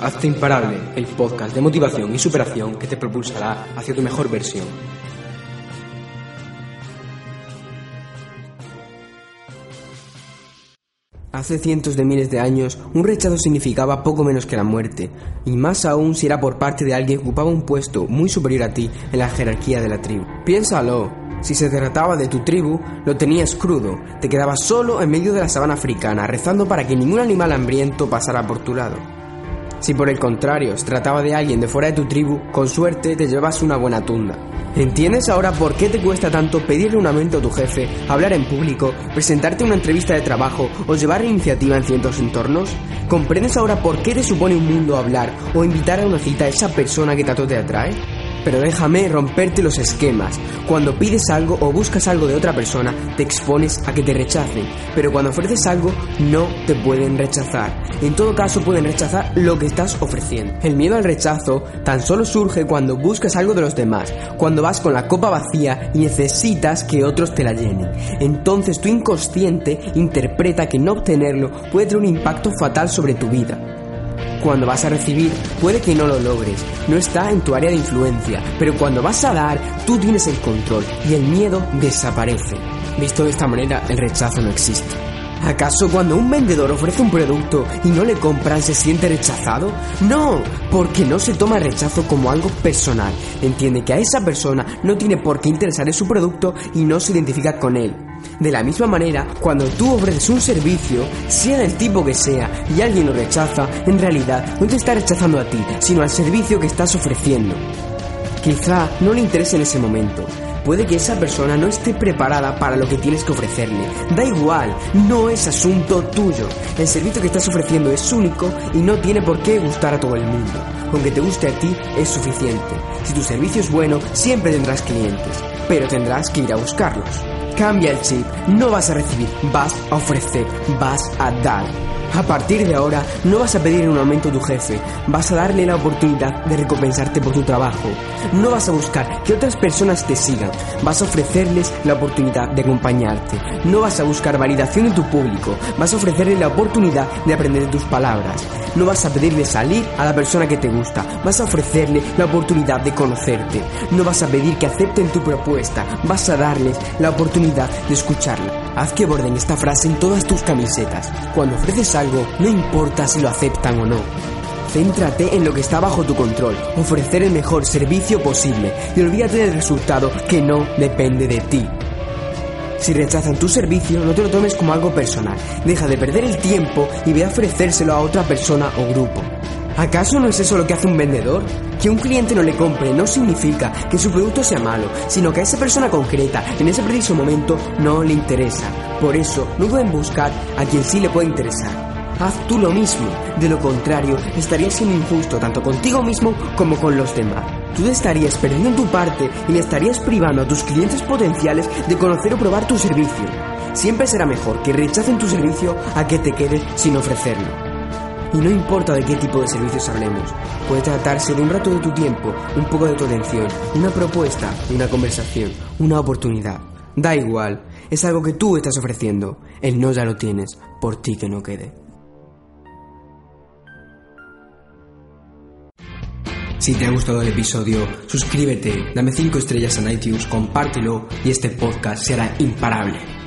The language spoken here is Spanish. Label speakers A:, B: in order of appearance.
A: Hazte Imparable, el podcast de motivación y superación que te propulsará hacia tu mejor versión. Hace cientos de miles de años, un rechazo significaba poco menos que la muerte, y más aún si era por parte de alguien que ocupaba un puesto muy superior a ti en la jerarquía de la tribu. Piénsalo, si se trataba de tu tribu, lo tenías crudo, te quedabas solo en medio de la sabana africana, rezando para que ningún animal hambriento pasara por tu lado. Si por el contrario se trataba de alguien de fuera de tu tribu, con suerte te llevas una buena tunda. ¿Entiendes ahora por qué te cuesta tanto pedirle un aumento a tu jefe, hablar en público, presentarte una entrevista de trabajo o llevar iniciativa en ciertos entornos? ¿Comprendes ahora por qué te supone un mundo hablar o invitar a una cita a esa persona que tanto te atrae? Pero déjame romperte los esquemas. Cuando pides algo o buscas algo de otra persona, te expones a que te rechacen. Pero cuando ofreces algo, no te pueden rechazar. En todo caso, pueden rechazar lo que estás ofreciendo. El miedo al rechazo tan solo surge cuando buscas algo de los demás, cuando vas con la copa vacía y necesitas que otros te la llenen. Entonces tu inconsciente interpreta que no obtenerlo puede tener un impacto fatal sobre tu vida. Cuando vas a recibir, puede que no lo logres, no está en tu área de influencia, pero cuando vas a dar, tú tienes el control y el miedo desaparece. Visto de esta manera, el rechazo no existe. ¿Acaso cuando un vendedor ofrece un producto y no le compran se siente rechazado? No, porque no se toma el rechazo como algo personal. Entiende que a esa persona no tiene por qué interesar su producto y no se identifica con él. De la misma manera, cuando tú ofreces un servicio, sea del tipo que sea, y alguien lo rechaza, en realidad no te está rechazando a ti, sino al servicio que estás ofreciendo. Quizá no le interese en ese momento, Puede que esa persona no esté preparada para lo que tienes que ofrecerle. Da igual, no es asunto tuyo. El servicio que estás ofreciendo es único y no tiene por qué gustar a todo el mundo. Con que te guste a ti es suficiente. Si tu servicio es bueno, siempre tendrás clientes, pero tendrás que ir a buscarlos. Cambia el chip, no vas a recibir, vas a ofrecer, vas a dar. A partir de ahora no vas a pedir un aumento a tu jefe, vas a darle la oportunidad de recompensarte por tu trabajo. No vas a buscar que otras personas te sigan, vas a ofrecerles la oportunidad de acompañarte. No vas a buscar validación en tu público, vas a ofrecerle la oportunidad de aprender tus palabras. No vas a pedirle salir a la persona que te gusta, vas a ofrecerle la oportunidad de conocerte. No vas a pedir que acepten tu propuesta, vas a darles la oportunidad de escucharla. Haz que borden esta frase en todas tus camisetas. Cuando ofreces no importa si lo aceptan o no. Céntrate en lo que está bajo tu control, ofrecer el mejor servicio posible y olvídate del resultado que no depende de ti. Si rechazan tu servicio, no te lo tomes como algo personal. Deja de perder el tiempo y ve a ofrecérselo a otra persona o grupo. ¿Acaso no es eso lo que hace un vendedor? Que un cliente no le compre no significa que su producto sea malo, sino que a esa persona concreta, en ese preciso momento, no le interesa. Por eso, no pueden buscar a quien sí le puede interesar. Haz tú lo mismo, de lo contrario, estarías siendo injusto tanto contigo mismo como con los demás. Tú estarías perdiendo tu parte y estarías privando a tus clientes potenciales de conocer o probar tu servicio. Siempre será mejor que rechacen tu servicio a que te quedes sin ofrecerlo. Y no importa de qué tipo de servicios hablemos, puede tratarse de un rato de tu tiempo, un poco de tu atención, una propuesta, una conversación, una oportunidad. Da igual, es algo que tú estás ofreciendo, el no ya lo tienes, por ti que no quede. Si te ha gustado el episodio, suscríbete, dame 5 estrellas en iTunes, compártelo y este podcast será imparable.